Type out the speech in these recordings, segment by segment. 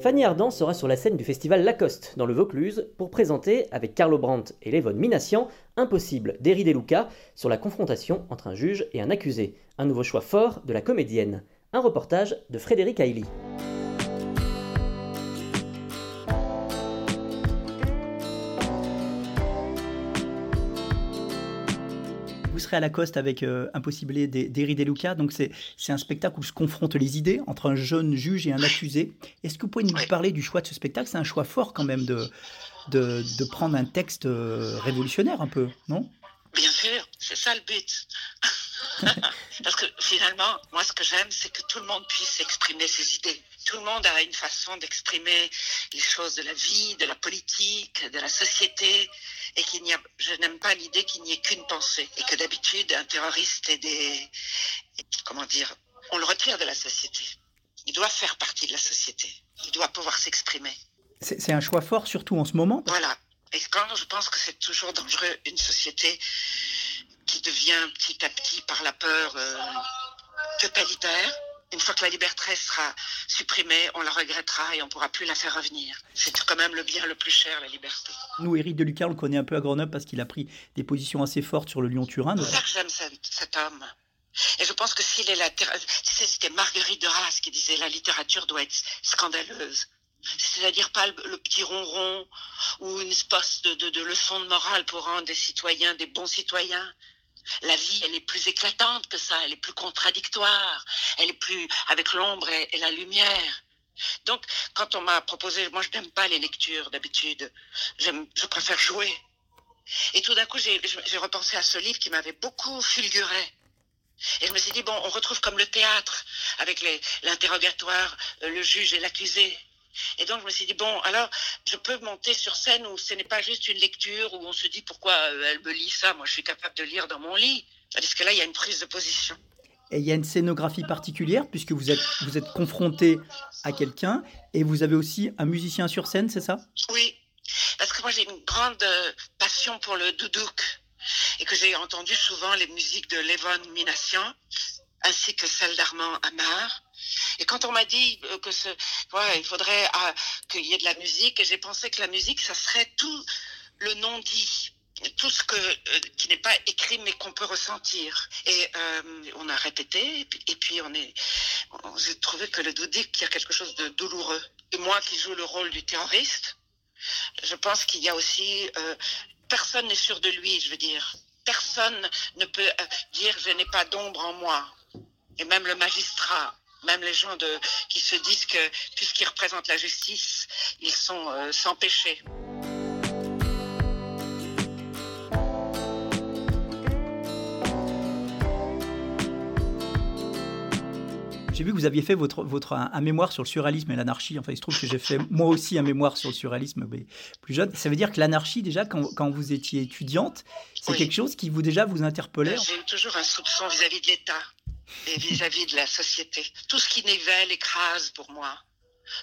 Fanny Ardant sera sur la scène du festival Lacoste dans le Vaucluse pour présenter, avec Carlo Brandt et Lévon Minassian, Impossible d'Eri De Luca sur la confrontation entre un juge et un accusé. Un nouveau choix fort de la comédienne. Un reportage de Frédéric Hailey. Serez à Lacoste avec euh, Impossible d'Eri De Luca. Donc, c'est c'est un spectacle où se confrontent les idées entre un jeune juge et un accusé. Est-ce que vous pouvez nous parler du choix de ce spectacle? C'est un choix fort quand même de, de, de prendre un texte euh, révolutionnaire un peu, non? Bien sûr, c'est ça le but. Parce que finalement, moi, ce que j'aime, c'est que tout le monde puisse exprimer ses idées. Tout le monde a une façon d'exprimer les choses de la vie, de la politique, de la société, et qu'il n'y a, je n'aime pas l'idée qu'il n'y ait qu'une pensée, et que d'habitude, un terroriste est des, comment dire, on le retire de la société. Il doit faire partie de la société. Il doit pouvoir s'exprimer. C'est c'est un choix fort, surtout en ce moment. Voilà. Et quand je pense que c'est toujours dangereux, une société qui devient petit à petit par la peur euh, totalitaire. Une fois que la liberté sera supprimée, on la regrettera et on ne pourra plus la faire revenir. C'est quand même le bien le plus cher, la liberté. Nous, Éric De Luca, on le connaît un peu à Grenoble parce qu'il a pris des positions assez fortes sur le Lyon-Turin. C'est ça que j'aime cet, homme. Et je pense que s'il est la... C'était Marguerite de Raas qui disait la littérature doit être scandaleuse. C'est-à-dire pas le, le petit ronron ou une espèce de, de, de leçon de morale pour rendre des citoyens des bons citoyens. La vie, elle est plus éclatante que ça, elle est plus contradictoire, elle est plus avec l'ombre et, la lumière. Donc, quand on m'a proposé, moi je n'aime pas les lectures d'habitude, je préfère jouer. Et tout d'un coup, j'ai repensé à ce livre qui m'avait beaucoup fulguré. Et je me suis dit, bon, on retrouve comme le théâtre, avec l'interrogatoire, le juge et l'accusé. Et donc, je me suis dit, bon, alors, je peux monter sur scène où ce n'est pas juste une lecture, où on se dit, pourquoi euh, elle me lit ça Moi, je suis capable de lire dans mon lit. Parce que là, il y a une prise de position. Et il y a une scénographie particulière puisque vous êtes, vous êtes confronté à quelqu'un et vous avez aussi un musicien sur scène, c'est ça? Oui, parce que moi, j'ai une grande euh, passion pour le doudouk. Et que j'ai entendu souvent les musiques de Levon Minassian, ainsi que celles d'Armand Amar. Et quand on m'a dit euh, que il faudrait ah, qu'il y ait de la musique, j'ai pensé que la musique, ça serait tout le non-dit, tout ce que, euh, qui n'est pas écrit mais qu'on peut ressentir. Et euh, on a répété, et puis, on est, j'ai trouvé que le doudouk, il y a quelque chose de douloureux. Et moi qui joue le rôle du terroriste, je pense qu'il y a aussi, personne n'est sûr de lui, je veux dire. Personne ne peut dire je n'ai pas d'ombre en moi. Et même le magistrat, même les gens de, qui se disent que puisqu'ils représentent la justice, ils sont euh, sans péché. J'ai vu que vous aviez fait votre, votre, un, un mémoire sur le surréalisme et l'anarchie. Enfin, il se trouve que j'ai fait moi aussi un mémoire sur le surréalisme, mais plus jeune. Ça veut dire que l'anarchie, déjà, quand, quand vous étiez étudiante, c'est Oui. quelque chose qui vous déjà vous interpellait J'ai eu toujours un soupçon vis-à-vis de l'État et vis-à-vis de la société. Tout ce qui nivelle écrase pour moi.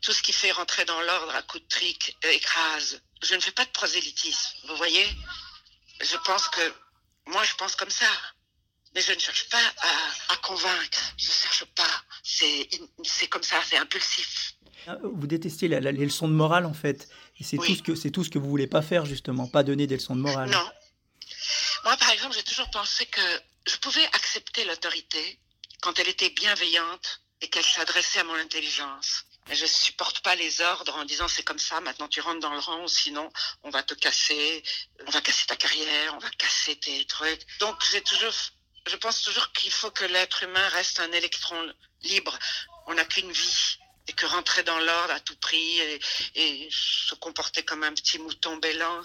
Tout ce qui fait rentrer dans l'ordre à coups de trick euh, écrase. Je ne fais pas de prosélytisme, vous voyez? Je pense que... Moi, je pense comme ça. Mais je ne cherche pas à, à convaincre. Je ne cherche pas. C'est comme ça, c'est impulsif. Vous détestez la- la- les leçons de morale, en fait. Et c'est Oui. tout, ce tout ce que vous voulez pas faire, justement. Pas donner des leçons de morale. Non. Moi, par exemple, j'ai toujours pensé que je pouvais accepter l'autorité quand elle était bienveillante et qu'elle s'adressait à mon intelligence. Je supporte pas les ordres en disant c'est comme ça, maintenant tu rentres dans le rang, sinon on va te casser, on va casser ta carrière, on va casser tes trucs. Donc j'ai toujours, je pense toujours qu'il faut que l'être humain reste un électron libre. On n'a qu'une vie et que rentrer dans l'ordre à tout prix et, et se comporter comme un petit mouton bêlant,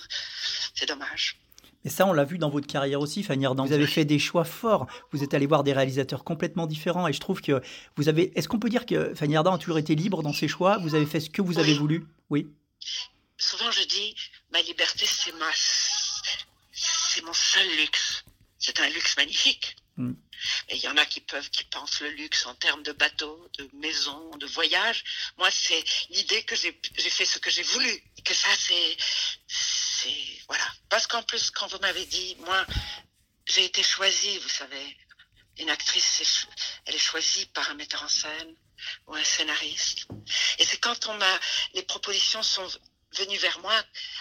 c'est dommage. Et ça, on l'a vu dans votre carrière aussi, Fanny Ardant. Vous avez fait des choix forts. Vous êtes allé voir des réalisateurs complètement différents. Et je trouve que vous avez. Est-ce qu'on peut dire que Fanny Ardant a toujours été libre dans ses choix? Vous avez fait ce que vous avez Oui. voulu? Oui. Souvent je dis, ma liberté c'est ma, c'est mon seul luxe. C'est un luxe magnifique. Mm. Et il y en a qui peuvent, qui pensent le luxe en termes de bateau, de maison, de voyage. Moi, c'est l'idée que j'ai j'ai fait ce que j'ai voulu. Et que ça, c'est, voilà. Parce qu'en plus, quand vous m'avez dit, moi, j'ai été choisie, vous savez. Une actrice, elle est choisie par un metteur en scène ou un scénariste. Et c'est quand on m'a, les propositions sont venues vers moi.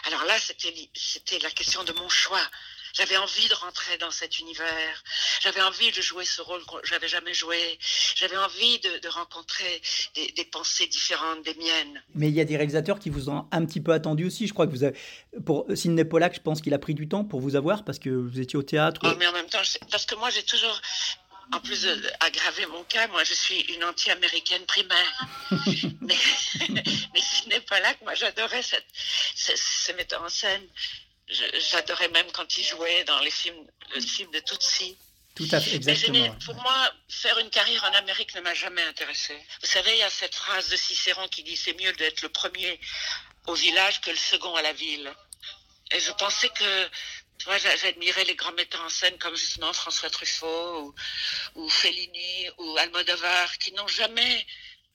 Alors là, c'était la question de mon choix. J'avais envie de rentrer dans cet univers. J'avais envie de jouer ce rôle que j'avais jamais joué. J'avais envie de, de rencontrer des, des pensées différentes des miennes. Mais il y a des réalisateurs qui vous ont un petit peu attendu aussi. Je crois que vous avez. Pour Sidney Pollack, je pense qu'il a pris du temps pour vous avoir parce que vous étiez au théâtre. Oh, mais en même temps, parce que moi, j'ai toujours, en plus de- aggraver mon cas, moi, je suis une anti-américaine primaire. mais, mais ce n'est pas là que moi, j'adorais cette, ce, ce metteur en scène. J'adorais même quand il jouait dans les films, le film de Tutsi. Tout à fait, Mais pour moi, faire une carrière en Amérique ne m'a jamais intéressé. Vous savez, il y a cette phrase de Cicéron qui dit c'est mieux d'être le premier au village que le second à la ville. Et je pensais que, tu vois, j'a- j'admirais les grands metteurs en scène comme justement François Truffaut ou, ou Fellini ou Almodovar qui n'ont jamais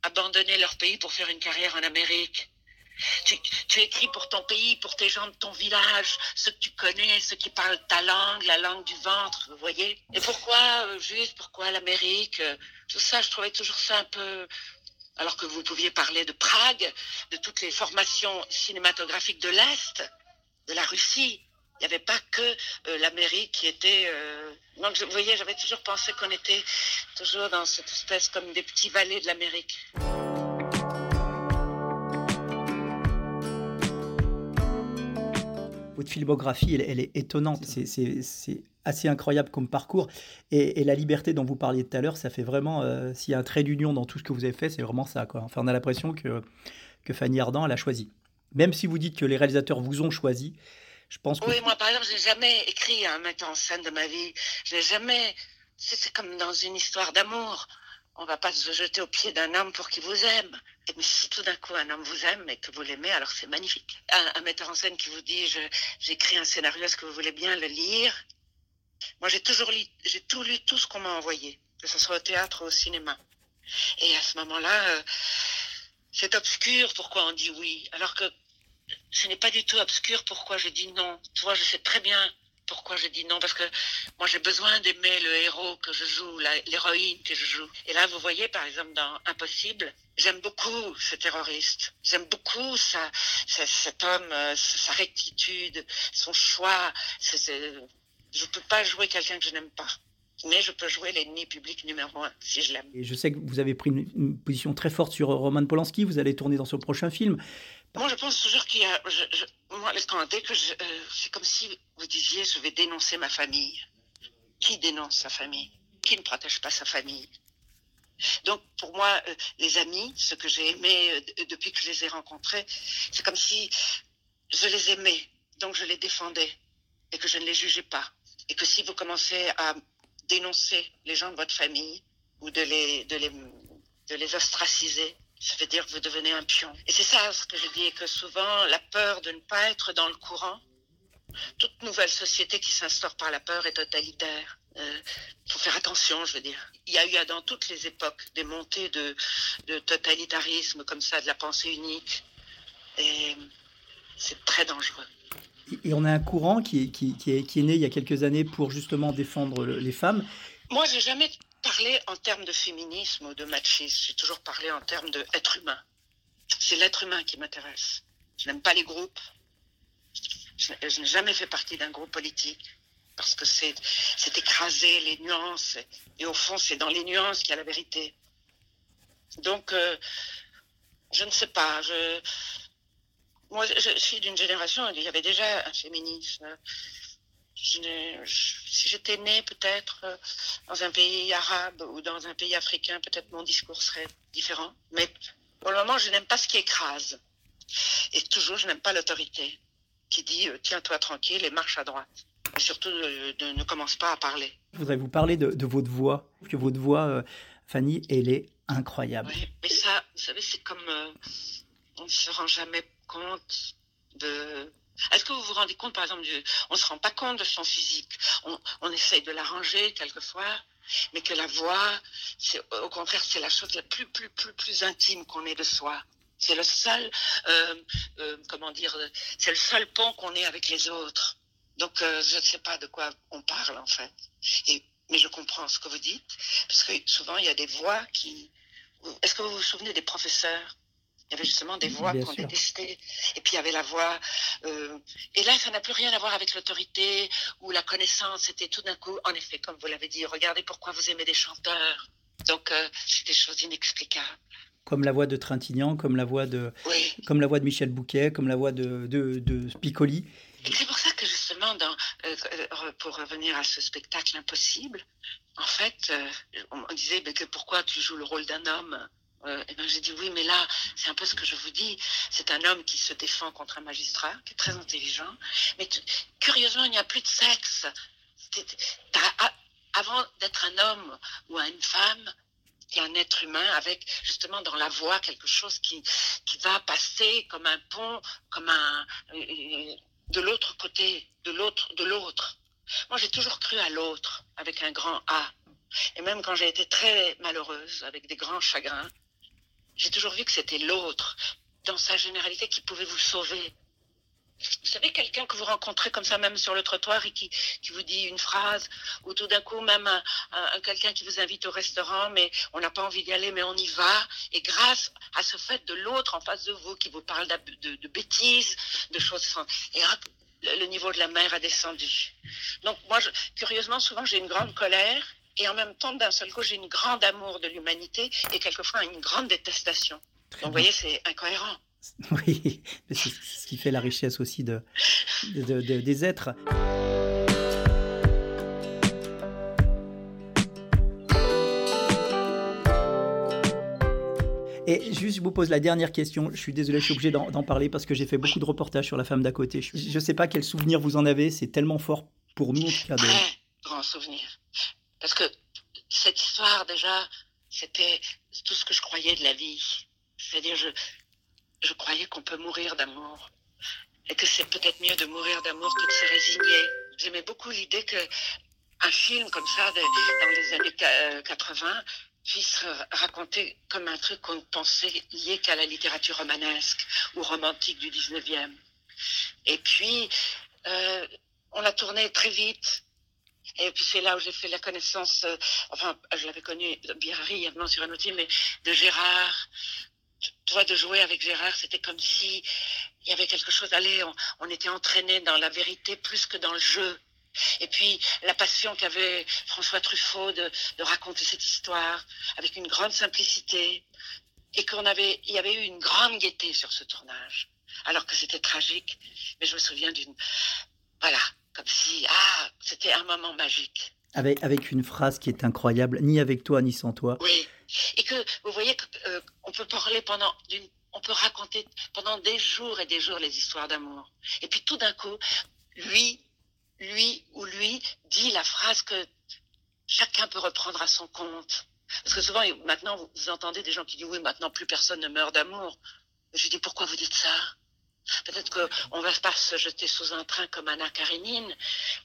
abandonné leur pays pour faire une carrière en Amérique. Tu, écris pour ton pays, pour tes gens de ton village, ceux que tu connais, ceux qui parlent ta langue, la langue du ventre, vous voyez. Et pourquoi euh, juste, pourquoi l'Amérique euh, Tout ça, je trouvais toujours ça un peu... Alors que vous pouviez parler de Prague, de toutes les formations cinématographiques de l'Est, de la Russie. Il n'y avait pas que euh, l'Amérique qui était... Donc, vous voyez, j'avais toujours pensé qu'on était toujours dans cette espèce comme des petits vallées de l'Amérique. Votre filmographie, elle, elle est étonnante. C'est- C'est c'est assez incroyable comme parcours. Et, et la liberté dont vous parliez tout à l'heure, ça fait vraiment. euh, S'il y a un trait d'union dans tout ce que vous avez fait, c'est vraiment ça. Quoi. Enfin, on a l'impression que, que Fanny Ardant, elle a choisi. Même si vous dites que les réalisateurs vous ont choisi, je pense que. Oui, moi, par exemple, je n'ai jamais écrit un metteur en scène de ma vie. Je n'ai jamais. C'est c'est comme dans une histoire d'amour. On va pas se jeter au pied d'un homme pour qu'il vous aime. Et mais si tout d'un coup un homme vous aime et que vous l'aimez, alors c'est magnifique. Un, metteur en scène qui vous dit j'écris un scénario, est-ce que vous voulez bien le lire? Moi, j'ai toujours lu, j'ai tout lu, tout ce qu'on m'a envoyé, que ce soit au théâtre ou au cinéma. Et à ce moment-là, euh, c'est obscur pourquoi on dit oui, alors que ce n'est pas du tout obscur pourquoi je dis non. Tu vois, je sais très bien pourquoi je dis non, parce que moi j'ai besoin d'aimer le héros que je joue, l'héroïne que je joue. Et là, vous voyez, par exemple, dans Impossible, j'aime beaucoup ce terroriste. J'aime beaucoup cet homme, euh, sa rectitude, son choix. Je peux pas jouer quelqu'un que je n'aime pas. Mais je peux jouer l'ennemi public numéro un, si je l'aime. Et je sais que vous avez pris une, une position très forte sur Roman Polanski. Vous allez tourner dans son prochain film. Moi, je pense toujours qu'il y a. Je, moi, dès que je, euh, c'est comme si vous disiez, je vais dénoncer ma famille. Qui dénonce sa famille? Qui ne protège pas sa famille? Donc, pour moi, euh, les amis, ceux que j'ai aimés euh, depuis que je les ai rencontrés, c'est comme si je les aimais, donc je les défendais et que je ne les jugeais pas. Et que si vous commencez à dénoncer les gens de votre famille ou de les, de les, de les ostraciser, ça veut dire que vous devenez un pion. Et c'est ça ce que je dis, et que souvent la peur de ne pas être dans le courant, toute nouvelle société qui s'instaure par la peur est totalitaire. Il faut faire attention, je veux dire. Il y a eu dans toutes les époques des montées de, de totalitarisme comme ça, de la pensée unique. Et c'est très dangereux. Et- on a un courant qui est, qui, qui est, qui est né il y a quelques années pour justement défendre le- les femmes. Moi, j'ai jamais parlé en termes de féminisme ou de machisme. J'ai toujours parlé en termes d'être humain. C'est l'être humain qui m'intéresse. Je n'aime pas les groupes. Je, n'ai jamais fait partie d'un groupe politique parce que c'est écraser les nuances et au fond c'est dans les nuances qu'il y a la vérité. Donc euh, je ne sais pas. Moi, je suis d'une génération où il y avait déjà un féminisme. Si j'étais née peut-être euh, dans un pays arabe ou dans un pays africain, peut-être mon discours serait différent. Mais pour le moment, je n'aime pas ce qui écrase. Et toujours, je n'aime pas l'autorité qui dit euh, tiens-toi tranquille et marche à droite. Et surtout, ne commence pas à parler. Je voudrais vous parler de, votre voix. Que votre voix, euh, Fanny, elle est incroyable. Oui, mais ça, vous savez, c'est comme on ne se rend jamais compte de est-ce que vous vous rendez compte, par exemple, on ne se rend pas compte de son physique. On, on essaye de l'arranger quelquefois, mais que la voix, c'est, au contraire, c'est la chose la plus, plus, plus, plus intime qu'on ait de soi. C'est le seul, euh, euh, comment dire, c'est le seul pont qu'on ait avec les autres. Donc, euh, je ne sais pas de quoi on parle, en fait. Et, mais je comprends ce que vous dites, parce que souvent, il y a des voix qui... Est-ce que vous vous souvenez des professeurs? Il y avait justement des voix qu'on détestait. Et puis il y avait la voix. Euh, et là, ça n'a plus rien à voir avec l'autorité ou la connaissance. C'était tout d'un coup, en effet, comme vous l'avez dit, regardez pourquoi vous aimez des chanteurs. Donc euh, c'est des choses inexplicables. Comme la voix de Trintignant, comme la voix de, comme la voix de Michel Bouquet, comme la voix de, de, de Piccoli. C'est pour ça que justement, dans, euh, pour revenir à ce spectacle impossible, en fait, on disait que pourquoi tu joues le rôle d'un homme? Euh, j'ai dit oui, mais là, c'est un peu ce que je vous dis. C'est un homme qui se défend contre un magistrat, qui est très intelligent. Mais curieusement, il n'y a plus de sexe. avant d'être un homme ou une femme, il y un être humain avec justement dans la voix quelque chose qui, qui va passer comme un pont, comme un euh, de l'autre côté, de l'autre, de l'autre. Moi, j'ai toujours cru à l'autre avec un grand A. Et même quand j'ai été très malheureuse, avec des grands chagrins, j'ai toujours vu que c'était l'autre, dans sa généralité, qui pouvait vous sauver. Vous savez, quelqu'un que vous rencontrez comme ça, même sur le trottoir, et qui, vous dit une phrase, ou tout d'un coup, même un, quelqu'un qui vous invite au restaurant, mais on n'a pas envie d'y aller, mais on y va. Et grâce à ce fait de l'autre en face de vous, qui vous parle de, bêtises, de choses sans... Et hop, le, niveau de la mer a descendu. Donc moi, curieusement, souvent, j'ai une grande colère, et en même temps, d'un seul coup, j'ai une grande amour de l'humanité et quelquefois une grande détestation. Donc, vous voyez, c'est incohérent. Oui, c'est ce qui fait la richesse aussi de, des êtres. Et juste, je vous pose la dernière question. Je suis désolé, je suis obligé d'en parler parce que j'ai fait beaucoup de reportages sur la femme d'à côté. Je ne sais pas quel souvenir vous en avez. C'est tellement fort pour nous, en tout cas. De... grand souvenir. Parce que cette histoire, déjà, c'était tout ce que je croyais de la vie. C'est-à-dire, je, je croyais qu'on peut mourir d'amour. Et que c'est peut-être mieux de mourir d'amour que de se résigner. J'aimais beaucoup l'idée que un film comme ça, dans les années 80, euh, puisse raconter comme un truc qu'on pensait lié qu'à la littérature romanesque ou romantique du 19e. Et puis, euh, on l'a tourné très vite. Et puis c'est là où j'ai fait la connaissance, euh, enfin, je l'avais connu bien brièvement sur un outil, mais de Gérard. Toi, de jouer avec Gérard, c'était comme si il y avait quelque chose. Allez, on, était entraîné dans la vérité plus que dans le jeu. Et puis la passion qu'avait François Truffaut de, de, raconter cette histoire avec une grande simplicité, et qu'on avait, il y avait eu une grande gaieté sur ce tournage, alors que c'était tragique. Mais je me souviens d'une, voilà, comme si, ah, c'était un moment magique. Avec, avec une phrase qui est incroyable, ni avec toi, ni sans toi. Oui, et que vous voyez qu'on euh, peut parler pendant, on peut raconter pendant des jours et des jours les histoires d'amour. Et puis tout d'un coup, lui, lui ou lui dit la phrase que chacun peut reprendre à son compte. Parce que souvent, maintenant, vous entendez des gens qui disent oui, maintenant plus personne ne meurt d'amour. Je dis pourquoi vous dites ça? Peut-être qu'on ne va pas se jeter sous un train comme Anna Karenine,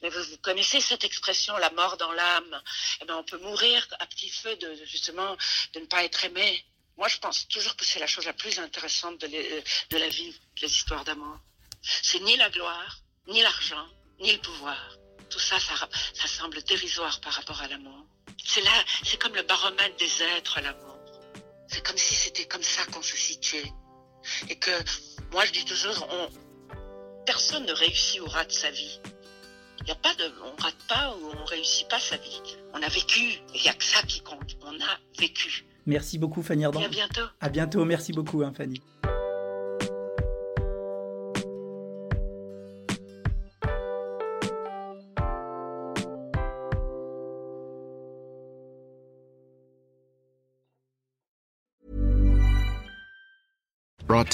mais vous, connaissez cette expression, la mort dans l'âme. Eh ben, on peut mourir à petit feu de, justement de ne pas être aimé. Moi, je pense toujours que c'est la chose la plus intéressante de, de la vie, les histoires d'amour. C'est ni la gloire, ni l'argent, ni le pouvoir. Tout ça, ça, ça semble dérisoire par rapport à l'amour. C'est là, c'est comme le baromètre des êtres, l'amour. C'est comme si c'était comme ça qu'on se situait. Et que moi, je dis toujours, on, personne ne réussit ou rate sa vie. Il y a pas de, on rate pas ou on réussit pas sa vie. On a vécu. Il n'y a que ça qui compte. On a vécu. Merci beaucoup Fanny Ardant. Et à bientôt. À bientôt, merci beaucoup hein, Fanny.